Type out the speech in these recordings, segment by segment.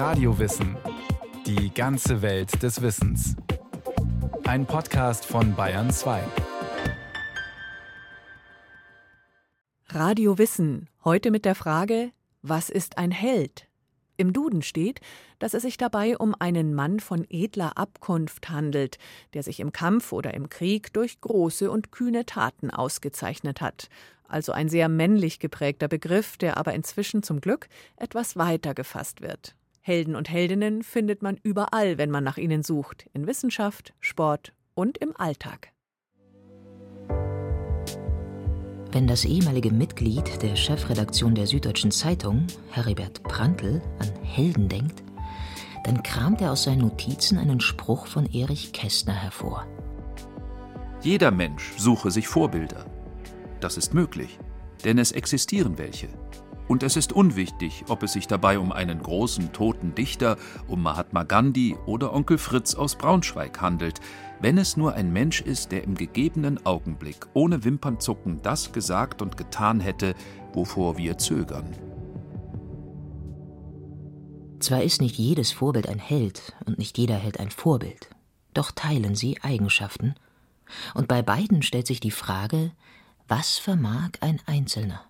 Radiowissen. Die ganze Welt des Wissens. Ein Podcast von Bayern 2. Radio Wissen. Heute mit der Frage: Was ist ein Held? Im Duden steht, dass es sich dabei um einen Mann von edler Abkunft handelt, der sich im Kampf oder im Krieg durch große und kühne Taten ausgezeichnet hat. Also ein sehr männlich geprägter Begriff, der aber inzwischen zum Glück etwas weiter gefasst wird. Helden und Heldinnen findet man überall, wenn man nach ihnen sucht, in Wissenschaft, Sport und im Alltag. Wenn das ehemalige Mitglied der Chefredaktion der Süddeutschen Zeitung, Heribert Prantl, an Helden denkt, dann kramt er aus seinen Notizen einen Spruch von Erich Kästner hervor. Jeder Mensch suche sich Vorbilder. Das ist möglich, denn es existieren welche. Und es ist unwichtig, ob es sich dabei um einen großen toten Dichter, um Mahatma Gandhi oder Onkel Fritz aus Braunschweig handelt, wenn es nur ein Mensch ist, der im gegebenen Augenblick ohne Wimpernzucken das gesagt und getan hätte, wovor wir zögern. Zwar ist nicht jedes Vorbild ein Held und nicht jeder Held ein Vorbild, doch teilen sie Eigenschaften. Und bei beiden stellt sich die Frage, was vermag ein Einzelner?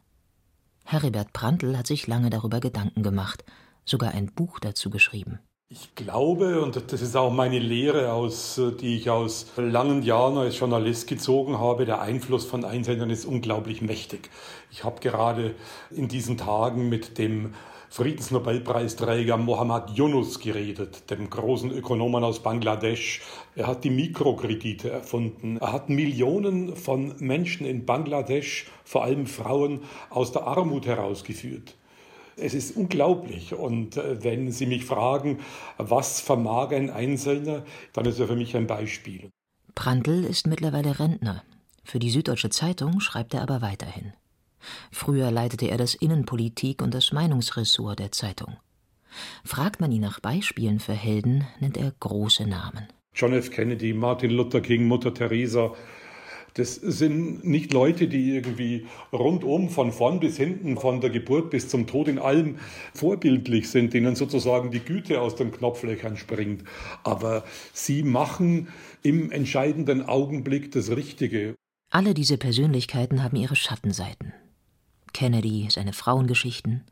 Heribert Prantl hat sich lange darüber Gedanken gemacht, sogar ein Buch dazu geschrieben. Ich glaube, und das ist auch meine Lehre, aus, die ich aus langen Jahren als Journalist gezogen habe, der Einfluss von Einsendern ist unglaublich mächtig. Ich habe gerade in diesen Tagen mit dem Friedensnobelpreisträger Mohammad Yunus geredet, dem großen Ökonomen aus Bangladesch. Er hat die Mikrokredite erfunden. Er hat Millionen von Menschen in Bangladesch, vor allem Frauen, aus der Armut herausgeführt. Es ist unglaublich. Und äh, wenn Sie mich fragen, was vermag ein Einzelner, dann ist er für mich ein Beispiel. Prantl ist mittlerweile Rentner. Für die Süddeutsche Zeitung schreibt er aber weiterhin. Früher leitete er das Innenpolitik und das Meinungsressort der Zeitung. Fragt man ihn nach Beispielen für Helden, nennt er große Namen. John F. Kennedy, Martin Luther King, Mutter Teresa, das sind nicht Leute, die irgendwie rundum von vorn bis hinten, von der Geburt bis zum Tod in allem vorbildlich sind, denen sozusagen die Güte aus den Knopflöchern springt. Aber sie machen im entscheidenden Augenblick das Richtige. Alle diese Persönlichkeiten haben ihre Schattenseiten. Kennedy, seine Frauengeschichten.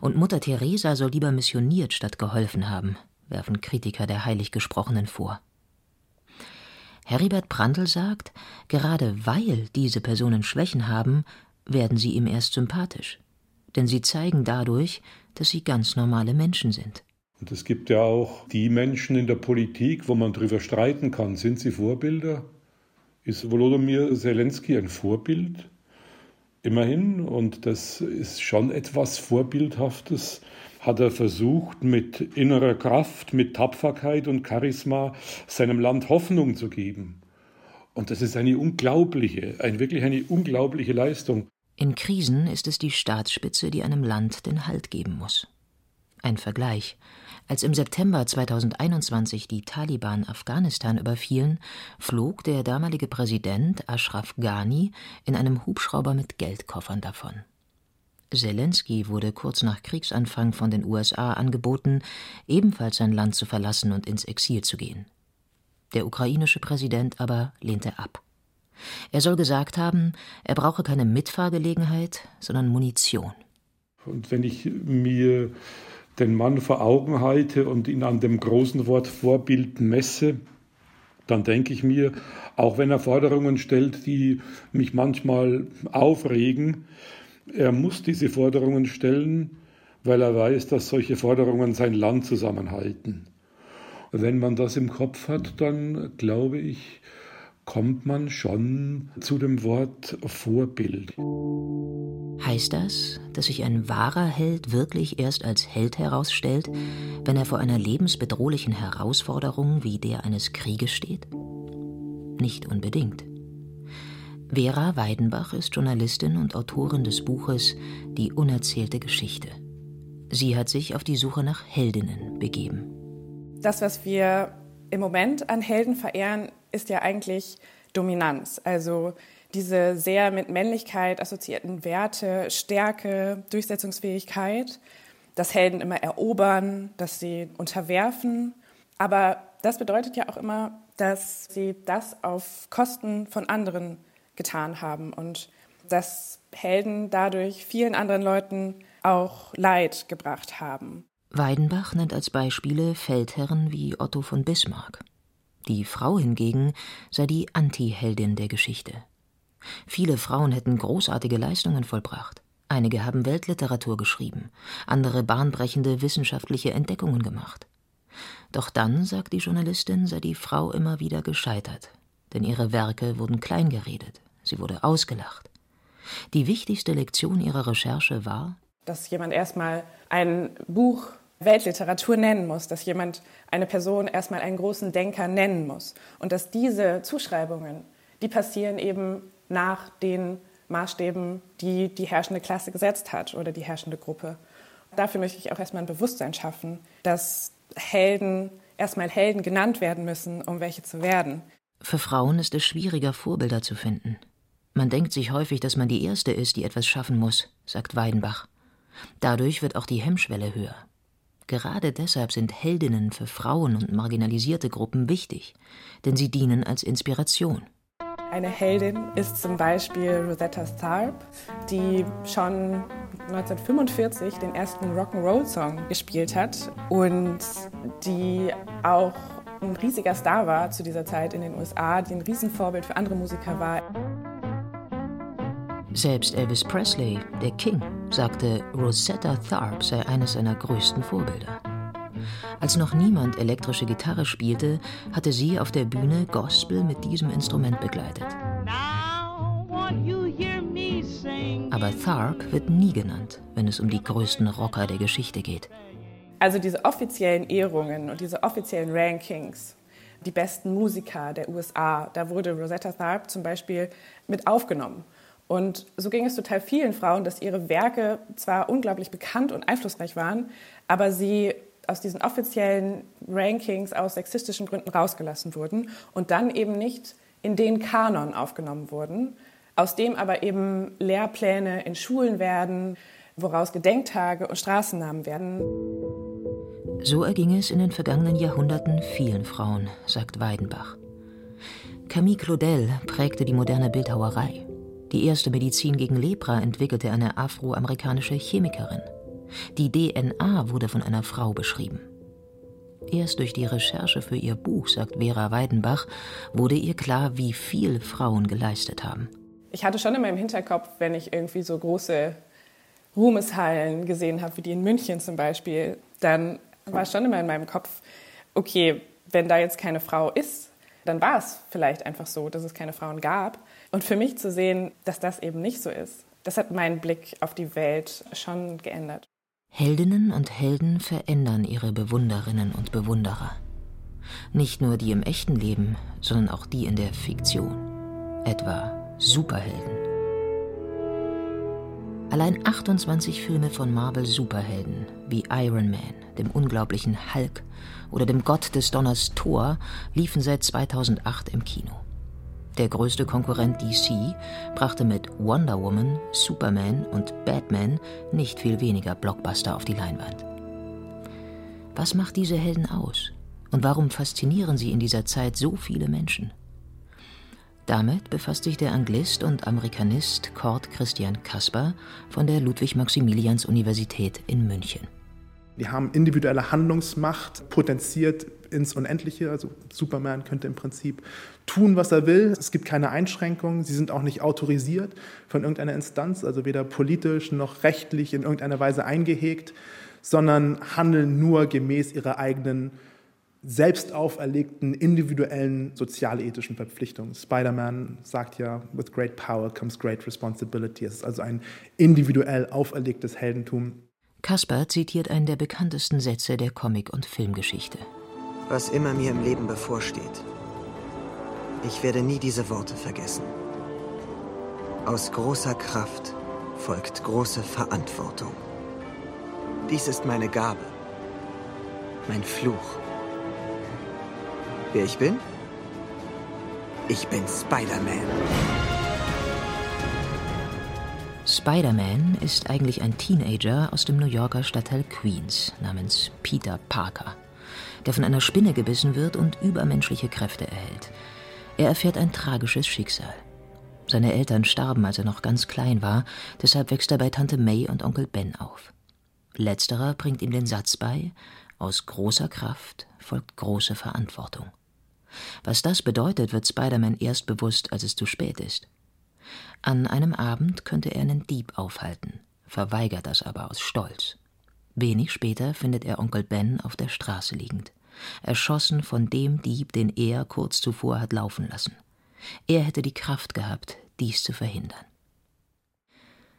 Und Mutter Teresa soll lieber missioniert statt geholfen haben, werfen Kritiker der Heiliggesprochenen vor. Heribert Prantl sagt, gerade weil diese Personen Schwächen haben, werden sie ihm erst sympathisch. Denn sie zeigen dadurch, dass sie ganz normale Menschen sind. Und es gibt ja auch die Menschen in der Politik, wo man darüber streiten kann, sind sie Vorbilder? Ist Volodymyr Zelensky ein Vorbild? Immerhin, und das ist schon etwas Vorbildhaftes, hat er versucht, mit innerer Kraft, mit Tapferkeit und Charisma seinem Land Hoffnung zu geben. Und das ist eine unglaubliche, ein, wirklich eine unglaubliche Leistung. In Krisen ist es die Staatsspitze, die einem Land den Halt geben muss. Ein Vergleich. Als im September 2021 die Taliban Afghanistan überfielen, flog der damalige Präsident Ashraf Ghani in einem Hubschrauber mit Geldkoffern davon. Zelensky wurde kurz nach Kriegsanfang von den USA angeboten, ebenfalls sein Land zu verlassen und ins Exil zu gehen. Der ukrainische Präsident aber lehnte ab. Er soll gesagt haben, er brauche keine Mitfahrgelegenheit, sondern Munition. Und wenn ich mir den Mann vor Augen halte und ihn an dem großen Wort Vorbild messe, dann denke ich mir, auch wenn er Forderungen stellt, die mich manchmal aufregen, er muss diese Forderungen stellen, weil er weiß, dass solche Forderungen sein Land zusammenhalten. Wenn man das im Kopf hat, dann glaube ich, kommt man schon zu dem Wort Vorbild. Heißt das, dass sich ein wahrer Held wirklich erst als Held herausstellt, wenn er vor einer lebensbedrohlichen Herausforderung wie der eines Krieges steht? Nicht unbedingt. Vera Weidenbach ist Journalistin und Autorin des Buches Die unerzählte Geschichte. Sie hat sich auf die Suche nach Heldinnen begeben. Das, was wir im Moment an Helden verehren, ist ja eigentlich Dominanz. Also diese sehr mit Männlichkeit assoziierten Werte, Stärke, Durchsetzungsfähigkeit. dass Helden immer erobern, dass sie unterwerfen. Aber das bedeutet ja auch immer, dass sie das auf Kosten von anderen getan haben und dass Helden dadurch vielen anderen Leuten auch Leid gebracht haben. Weidenbach nennt als Beispiele Feldherren wie Otto von Bismarck. Die Frau hingegen sei die Anti-Heldin der Geschichte. Viele Frauen hätten großartige Leistungen vollbracht. Einige haben Weltliteratur geschrieben, andere bahnbrechende wissenschaftliche Entdeckungen gemacht. Doch dann, sagt die Journalistin, sei die Frau immer wieder gescheitert, denn ihre Werke wurden kleingeredet, sie wurde ausgelacht. Die wichtigste Lektion ihrer Recherche war, dass jemand erstmal ein Buch Weltliteratur nennen muss, dass jemand eine Person erstmal einen großen Denker nennen muss und dass diese Zuschreibungen, die passieren eben nach den Maßstäben, die die herrschende Klasse gesetzt hat oder die herrschende Gruppe. Dafür möchte ich auch erstmal ein Bewusstsein schaffen, dass Helden erstmal Helden genannt werden müssen, um welche zu werden. Für Frauen ist es schwieriger, Vorbilder zu finden. Man denkt sich häufig, dass man die Erste ist, die etwas schaffen muss, sagt Weidenbach. Dadurch wird auch die Hemmschwelle höher. Gerade deshalb sind Heldinnen für Frauen und marginalisierte Gruppen wichtig, denn sie dienen als Inspiration. Eine Heldin ist zum Beispiel Rosetta Tharpe, die schon 1945 den ersten Rock'n'Roll-Song gespielt hat und die auch ein riesiger Star war zu dieser Zeit in den USA, die ein Riesenvorbild für andere Musiker war. Selbst Elvis Presley, der King, sagte, Rosetta Tharpe sei eines seiner größten Vorbilder. Als noch niemand elektrische Gitarre spielte, hatte sie auf der Bühne Gospel mit diesem Instrument begleitet. Aber Tharp wird nie genannt, wenn es um die größten Rocker der Geschichte geht. Also diese offiziellen Ehrungen und diese offiziellen Rankings, die besten Musiker der USA, da wurde Rosetta Tharp zum Beispiel mit aufgenommen. Und so ging es total vielen Frauen, dass ihre Werke zwar unglaublich bekannt und einflussreich waren, aber sie aus diesen offiziellen Rankings aus sexistischen Gründen rausgelassen wurden und dann eben nicht in den Kanon aufgenommen wurden, aus dem aber eben Lehrpläne in Schulen werden, woraus Gedenktage und Straßennamen werden. So erging es in den vergangenen Jahrhunderten vielen Frauen, sagt Weidenbach. Camille Claudel prägte die moderne Bildhauerei. Die erste Medizin gegen Lepra entwickelte eine afroamerikanische Chemikerin. Die DNA wurde von einer Frau beschrieben. Erst durch die Recherche für ihr Buch, sagt Vera Weidenbach, wurde ihr klar, wie viel Frauen geleistet haben. Ich hatte schon in meinem Hinterkopf, wenn ich irgendwie so große Ruhmeshallen gesehen habe, wie die in München zum Beispiel, dann war schon immer in meinem Kopf, okay, wenn da jetzt keine Frau ist, dann war es vielleicht einfach so, dass es keine Frauen gab. Und für mich zu sehen, dass das eben nicht so ist, das hat meinen Blick auf die Welt schon geändert. Heldinnen und Helden verändern ihre Bewunderinnen und Bewunderer. Nicht nur die im echten Leben, sondern auch die in der Fiktion. Etwa Superhelden. Allein 28 Filme von Marvel-Superhelden wie Iron Man, dem unglaublichen Hulk oder dem Gott des Donners Thor liefen seit 2008 im Kino. Der größte Konkurrent DC brachte mit Wonder Woman, Superman und Batman nicht viel weniger Blockbuster auf die Leinwand. Was macht diese Helden aus? Und warum faszinieren sie in dieser Zeit so viele Menschen? Damit befasst sich der Anglist und Amerikanist Kurt Christian Kasper von der Ludwig-Maximilians-Universität in München. Die haben individuelle Handlungsmacht potenziert ins Unendliche. Also Superman könnte im Prinzip tun, was er will. Es gibt keine Einschränkungen. Sie sind auch nicht autorisiert von irgendeiner Instanz, also weder politisch noch rechtlich in irgendeiner Weise eingehegt, sondern handeln nur gemäß ihrer eigenen selbst auferlegten individuellen sozialethischen Verpflichtungen. Spider-Man sagt ja, with great power comes great responsibility. Es ist also ein individuell auferlegtes Heldentum. Kasper zitiert einen der bekanntesten Sätze der Comic- und Filmgeschichte. Was immer mir im Leben bevorsteht, ich werde nie diese Worte vergessen. Aus großer Kraft folgt große Verantwortung. Dies ist meine Gabe, mein Fluch. Wer ich bin? Ich bin Spider-Man. Spider-Man ist eigentlich ein Teenager aus dem New Yorker Stadtteil Queens namens Peter Parker, der von einer Spinne gebissen wird und übermenschliche Kräfte erhält. Er erfährt ein tragisches Schicksal. Seine Eltern starben, als er noch ganz klein war, deshalb wächst er bei Tante May und Onkel Ben auf. Letzterer bringt ihm den Satz bei: Aus großer Kraft folgt große Verantwortung. Was das bedeutet, wird Spider-Man erst bewusst, als es zu spät ist. An einem Abend könnte er einen Dieb aufhalten, verweigert das aber aus Stolz. Wenig später findet er Onkel Ben auf der Straße liegend, erschossen von dem Dieb, den er kurz zuvor hat laufen lassen. Er hätte die Kraft gehabt, dies zu verhindern.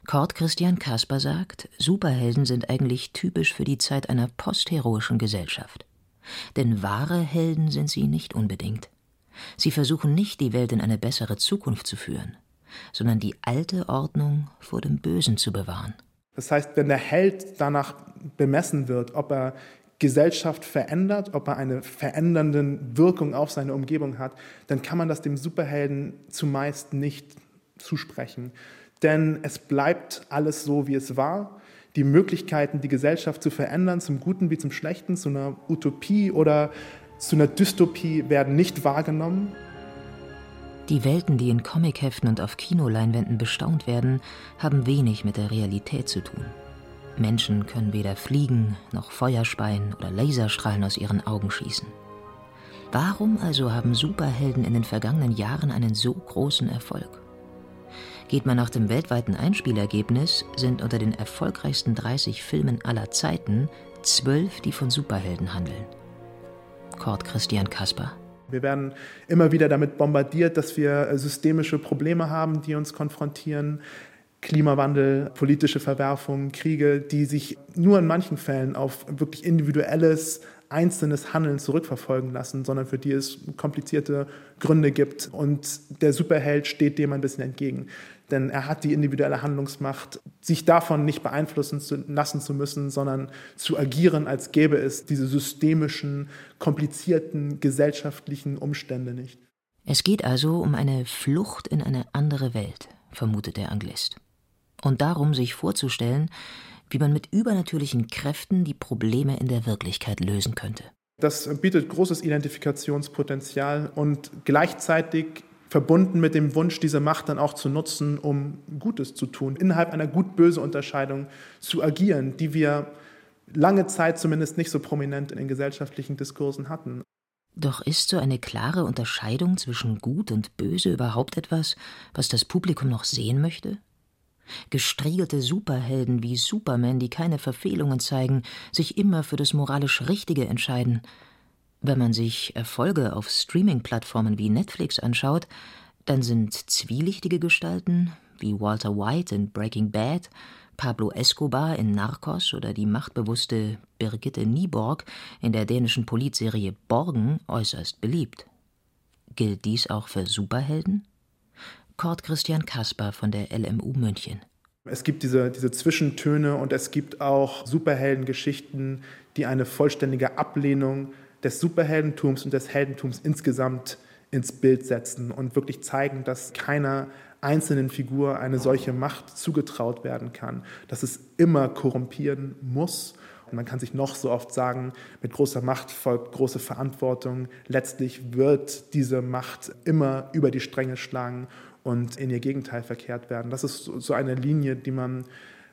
Kurt Christian Kasper sagt, Superhelden sind eigentlich typisch für die Zeit einer postheroischen Gesellschaft. Denn wahre Helden sind sie nicht unbedingt. Sie versuchen nicht, die Welt in eine bessere Zukunft zu führen, sondern die alte Ordnung vor dem Bösen zu bewahren. Das heißt, wenn der Held danach bemessen wird, ob er Gesellschaft verändert, ob er eine verändernde Wirkung auf seine Umgebung hat, dann kann man das dem Superhelden zumeist nicht zusprechen. Denn es bleibt alles so, wie es war die Möglichkeiten, die Gesellschaft zu verändern, zum Guten wie zum Schlechten, zu einer Utopie oder zu einer Dystopie, werden nicht wahrgenommen. Die Welten, die in Comicheften und auf Kinoleinwänden bestaunt werden, haben wenig mit der Realität zu tun. Menschen können weder fliegen, noch Feuer speien oder Laserstrahlen aus ihren Augen schießen. Warum also haben Superhelden in den vergangenen Jahren einen so großen Erfolg? Geht man nach dem weltweiten Einspielergebnis, sind unter den erfolgreichsten 30 Filmen aller Zeiten zwölf, die von Superhelden handeln. Kurt Christian Kasper. Wir werden immer wieder damit bombardiert, dass wir systemische Probleme haben, die uns konfrontieren. Klimawandel, politische Verwerfungen, Kriege, die sich nur in manchen Fällen auf wirklich individuelles, einzelnes Handeln zurückverfolgen lassen, sondern für die es komplizierte Gründe gibt. Und der Superheld steht dem ein bisschen entgegen denn er hat die individuelle Handlungsmacht, sich davon nicht beeinflussen zu lassen zu müssen, sondern zu agieren, als gäbe es diese systemischen, komplizierten gesellschaftlichen Umstände nicht. Es geht also um eine Flucht in eine andere Welt, vermutet der Anglist. Und darum, sich vorzustellen, wie man mit übernatürlichen Kräften die Probleme in der Wirklichkeit lösen könnte. Das bietet großes Identifikationspotenzial und gleichzeitig verbunden mit dem Wunsch, diese Macht dann auch zu nutzen, um Gutes zu tun, innerhalb einer gut-böse Unterscheidung zu agieren, die wir lange Zeit zumindest nicht so prominent in den gesellschaftlichen Diskursen hatten. Doch ist so eine klare Unterscheidung zwischen Gut und Böse überhaupt etwas, was das Publikum noch sehen möchte? Gestriegelte Superhelden wie Superman, die keine Verfehlungen zeigen, sich immer für das moralisch Richtige entscheiden, wenn man sich Erfolge auf Streaming-Plattformen wie Netflix anschaut, dann sind zwielichtige Gestalten wie Walter White in Breaking Bad, Pablo Escobar in Narcos oder die machtbewusste Birgitte Nieborg in der dänischen Politserie Borgen äußerst beliebt. Gilt dies auch für Superhelden? Kurt Christian Kasper von der LMU München. Es gibt diese, diese Zwischentöne und es gibt auch Superheldengeschichten, die eine vollständige Ablehnung des Superheldentums und des Heldentums insgesamt ins Bild setzen und wirklich zeigen, dass keiner einzelnen Figur eine solche Macht zugetraut werden kann, dass es immer korrumpieren muss. Und man kann sich noch so oft sagen, mit großer Macht folgt große Verantwortung. Letztlich wird diese Macht immer über die Stränge schlagen und in ihr Gegenteil verkehrt werden. Das ist so eine Linie, die man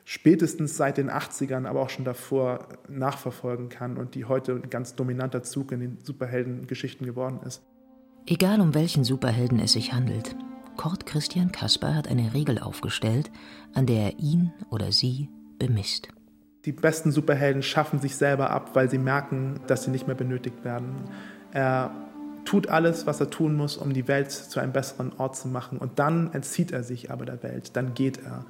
spätestens seit den 80ern, aber auch schon davor nachverfolgen kann und die heute ein ganz dominanter Zug in den Superheldengeschichten geworden ist. Egal um welchen Superhelden es sich handelt, Kurt Christian Kasper hat eine Regel aufgestellt, an der er ihn oder sie bemisst. Die besten Superhelden schaffen sich selber ab, weil sie merken, dass sie nicht mehr benötigt werden. Er tut alles, was er tun muss, um die Welt zu einem besseren Ort zu machen. Und dann entzieht er sich aber der Welt, dann geht er.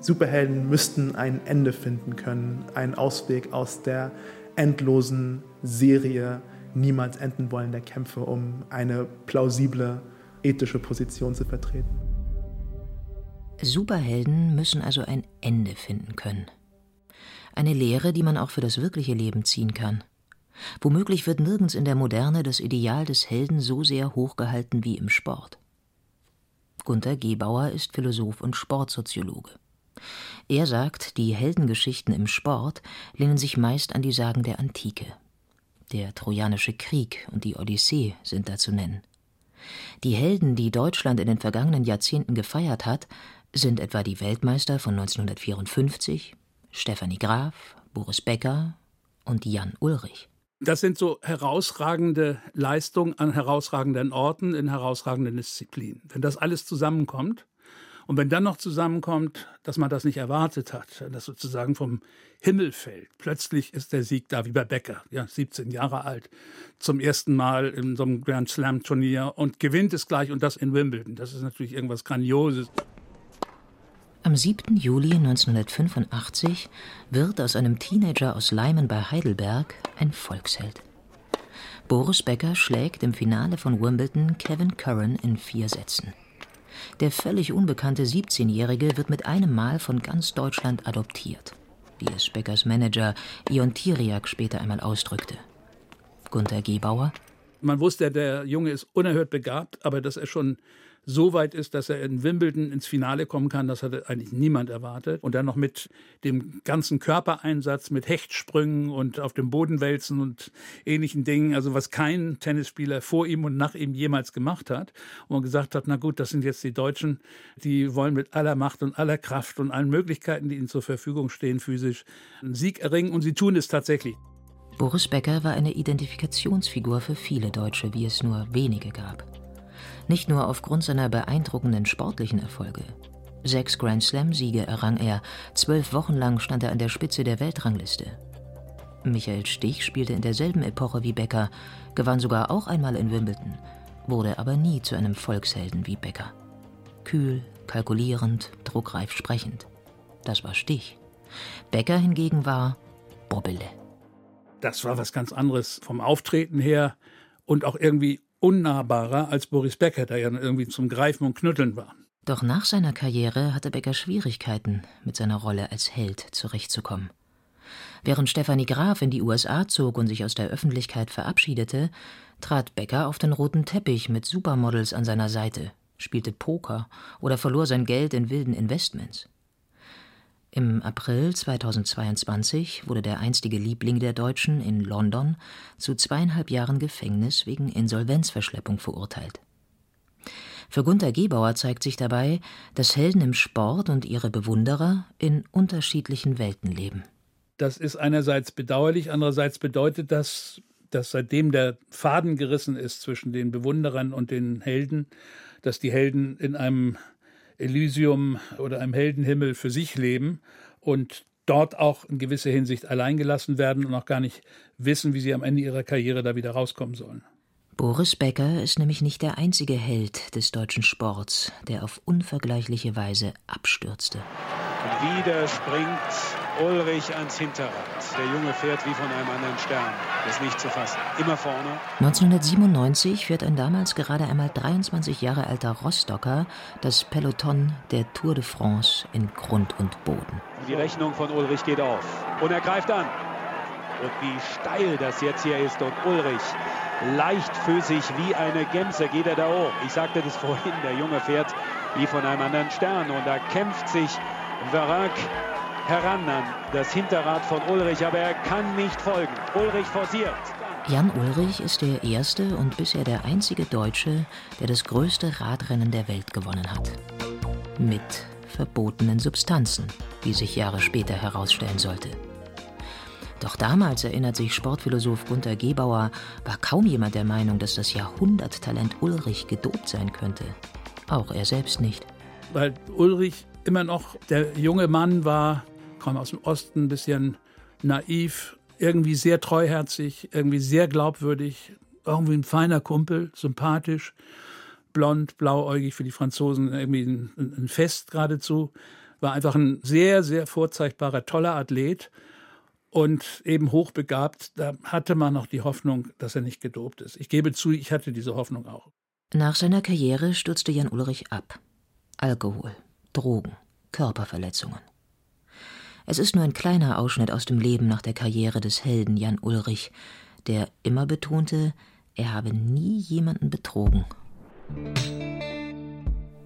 Superhelden müssten ein Ende finden können, einen Ausweg aus der endlosen Serie niemals enden wollen der Kämpfe, um eine plausible ethische Position zu vertreten. Superhelden müssen also ein Ende finden können. Eine Lehre, die man auch für das wirkliche Leben ziehen kann. Womöglich wird nirgends in der Moderne das Ideal des Helden so sehr hochgehalten wie im Sport. Gunther Gebauer ist Philosoph und Sportsoziologe. Er sagt, die Heldengeschichten im Sport lehnen sich meist an die Sagen der Antike. Der Trojanische Krieg und die Odyssee sind da zu nennen. Die Helden, die Deutschland in den vergangenen Jahrzehnten gefeiert hat, sind etwa die Weltmeister von 1954, Stefanie Graf, Boris Becker und Jan Ulrich. Das sind so herausragende Leistungen an herausragenden Orten in herausragenden Disziplinen. Wenn das alles zusammenkommt, und wenn dann noch zusammenkommt, dass man das nicht erwartet hat, dass sozusagen vom Himmel fällt, plötzlich ist der Sieg da, wie bei Becker, ja, 17 Jahre alt, zum ersten Mal in so einem Grand Slam Turnier und gewinnt es gleich und das in Wimbledon. Das ist natürlich irgendwas Grandioses. Am 7. Juli 1985 wird aus einem Teenager aus Leimen bei Heidelberg ein Volksheld. Boris Becker schlägt im Finale von Wimbledon Kevin Curran in vier Sätzen. Der völlig unbekannte 17-Jährige wird mit einem Mal von ganz Deutschland adoptiert, wie es Beckers Manager Ion Tiriak später einmal ausdrückte. Gunther Gebauer. Man wusste, der Junge ist unerhört begabt, aber dass er schon so weit ist, dass er in Wimbledon ins Finale kommen kann, das hatte eigentlich niemand erwartet. Und dann noch mit dem ganzen Körpereinsatz, mit Hechtsprüngen und auf dem Boden wälzen und ähnlichen Dingen, also was kein Tennisspieler vor ihm und nach ihm jemals gemacht hat. Und man gesagt hat, na gut, das sind jetzt die Deutschen, die wollen mit aller Macht und aller Kraft und allen Möglichkeiten, die ihnen zur Verfügung stehen, physisch einen Sieg erringen. Und sie tun es tatsächlich. Boris Becker war eine Identifikationsfigur für viele Deutsche, wie es nur wenige gab. Nicht nur aufgrund seiner beeindruckenden sportlichen Erfolge. Sechs Grand Slam-Siege errang er, zwölf Wochen lang stand er an der Spitze der Weltrangliste. Michael Stich spielte in derselben Epoche wie Becker, gewann sogar auch einmal in Wimbledon, wurde aber nie zu einem Volkshelden wie Becker. Kühl, kalkulierend, druckreif sprechend. Das war Stich. Becker hingegen war Bobbele. Das war was ganz anderes vom Auftreten her und auch irgendwie unnahbarer als Boris Becker, der ja irgendwie zum Greifen und Knütteln war. Doch nach seiner Karriere hatte Becker Schwierigkeiten, mit seiner Rolle als Held zurechtzukommen. Während Stefanie Graf in die USA zog und sich aus der Öffentlichkeit verabschiedete, trat Becker auf den roten Teppich mit Supermodels an seiner Seite, spielte Poker oder verlor sein Geld in wilden Investments. Im April 2022 wurde der einstige Liebling der Deutschen in London zu zweieinhalb Jahren Gefängnis wegen Insolvenzverschleppung verurteilt. Für Gunther Gebauer zeigt sich dabei, dass Helden im Sport und ihre Bewunderer in unterschiedlichen Welten leben. Das ist einerseits bedauerlich, andererseits bedeutet das, dass seitdem der Faden gerissen ist zwischen den Bewunderern und den Helden, dass die Helden in einem Elysium oder einem Heldenhimmel für sich leben und dort auch in gewisser Hinsicht alleingelassen werden und auch gar nicht wissen, wie sie am Ende ihrer Karriere da wieder rauskommen sollen. Boris Becker ist nämlich nicht der einzige Held des deutschen Sports, der auf unvergleichliche Weise abstürzte. Wieder springt Ulrich ans Hinterrad. Der Junge fährt wie von einem anderen Stern. Das ist nicht zu fassen. Immer vorne. 1997 führt ein damals gerade einmal 23 Jahre alter Rostocker das Peloton der Tour de France in Grund und Boden. Die Rechnung von Ulrich geht auf. Und er greift an. Und wie steil das jetzt hier ist. Und Ulrich leichtfüßig wie eine Gemse geht er da hoch. Ich sagte das vorhin, der Junge fährt wie von einem anderen Stern. Und da kämpft sich Verac heran an das Hinterrad von Ulrich, aber er kann nicht folgen. Ulrich forciert. Jan Ulrich ist der erste und bisher der einzige Deutsche, der das größte Radrennen der Welt gewonnen hat. Mit verbotenen Substanzen, wie sich Jahre später herausstellen sollte. Doch damals, erinnert sich Sportphilosoph Gunther Gebauer, war kaum jemand der Meinung, dass das Jahrhunderttalent Ulrich gedopt sein könnte. Auch er selbst nicht. Weil Ulrich immer noch der junge Mann war, kam aus dem Osten, ein bisschen naiv, irgendwie sehr treuherzig, irgendwie sehr glaubwürdig, irgendwie ein feiner Kumpel, sympathisch, blond, blauäugig für die Franzosen, irgendwie ein, ein Fest geradezu. War einfach ein sehr, sehr vorzeigbarer, toller Athlet und eben hochbegabt. Da hatte man noch die Hoffnung, dass er nicht gedopt ist. Ich gebe zu, ich hatte diese Hoffnung auch. Nach seiner Karriere stürzte Jan Ulrich ab. Alkohol, Drogen, Körperverletzungen. Es ist nur ein kleiner Ausschnitt aus dem Leben nach der Karriere des Helden Jan Ulrich, der immer betonte, er habe nie jemanden betrogen.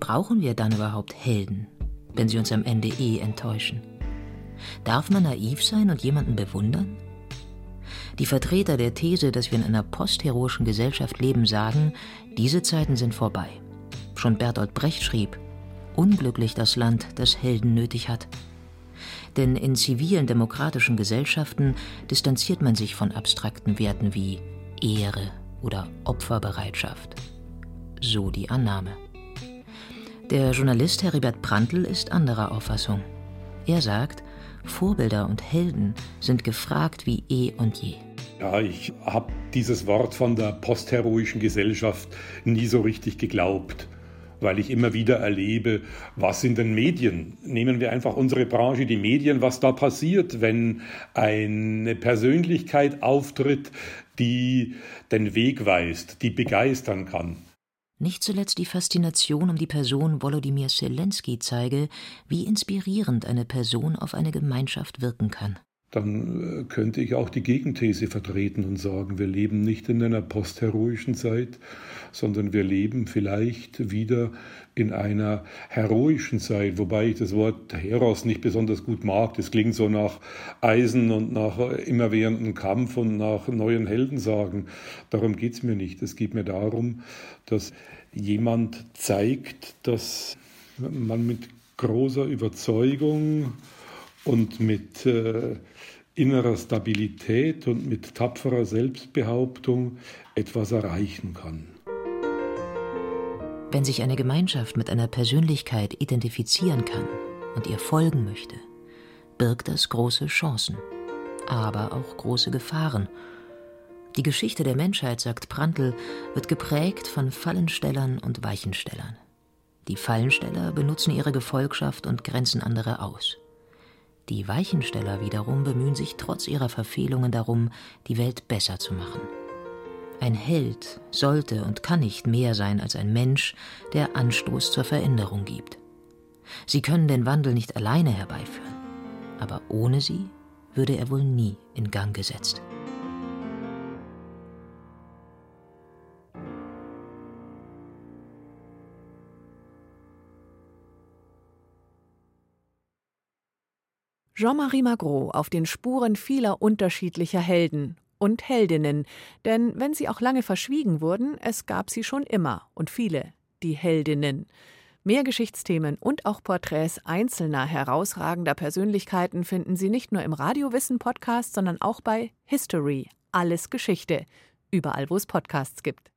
Brauchen wir dann überhaupt Helden? wenn sie uns am Ende eh enttäuschen? Darf man naiv sein und jemanden bewundern? Die Vertreter der These, dass wir in einer postheroischen Gesellschaft leben, sagen, diese Zeiten sind vorbei. Schon Bertolt Brecht schrieb, unglücklich das Land, das Helden nötig hat. Denn in zivilen demokratischen Gesellschaften distanziert man sich von abstrakten Werten wie Ehre oder Opferbereitschaft. So die Annahme. Der Journalist Heribert Prantl ist anderer Auffassung. Er sagt, Vorbilder und Helden sind gefragt wie eh und je. Ja, ich habe dieses Wort von der postheroischen Gesellschaft nie so richtig geglaubt weil ich immer wieder erlebe, was in den Medien, nehmen wir einfach unsere Branche, die Medien, was da passiert, wenn eine Persönlichkeit auftritt, die den Weg weist, die begeistern kann. Nicht zuletzt die Faszination um die Person Volodymyr Zelensky zeige, wie inspirierend eine Person auf eine Gemeinschaft wirken kann dann äh, könnte ich auch die Gegenthese vertreten und sagen, wir leben nicht in einer postheroischen Zeit, sondern wir leben vielleicht wieder in einer heroischen Zeit, wobei ich das Wort Heros nicht besonders gut mag. Das klingt so nach Eisen und nach immerwährendem Kampf und nach neuen Heldensagen. Darum geht es mir nicht. Es geht mir darum, dass jemand zeigt, dass man mit großer Überzeugung und mit äh, innerer Stabilität und mit tapferer Selbstbehauptung etwas erreichen kann. Wenn sich eine Gemeinschaft mit einer Persönlichkeit identifizieren kann und ihr folgen möchte, birgt das große Chancen, aber auch große Gefahren. Die Geschichte der Menschheit, sagt Prantl, wird geprägt von Fallenstellern und Weichenstellern. Die Fallensteller benutzen ihre Gefolgschaft und grenzen andere aus. Die Weichensteller wiederum bemühen sich trotz ihrer Verfehlungen darum, die Welt besser zu machen. Ein Held sollte und kann nicht mehr sein als ein Mensch, der Anstoß zur Veränderung gibt. Sie können den Wandel nicht alleine herbeiführen, aber ohne sie würde er wohl nie in Gang gesetzt. Jean-Marie Magro auf den Spuren vieler unterschiedlicher Helden und Heldinnen, denn wenn sie auch lange verschwiegen wurden, es gab sie schon immer und viele, die Heldinnen. Mehr Geschichtsthemen und auch Porträts einzelner herausragender Persönlichkeiten finden Sie nicht nur im Radiowissen Podcast, sondern auch bei History, alles Geschichte, überall wo es Podcasts gibt.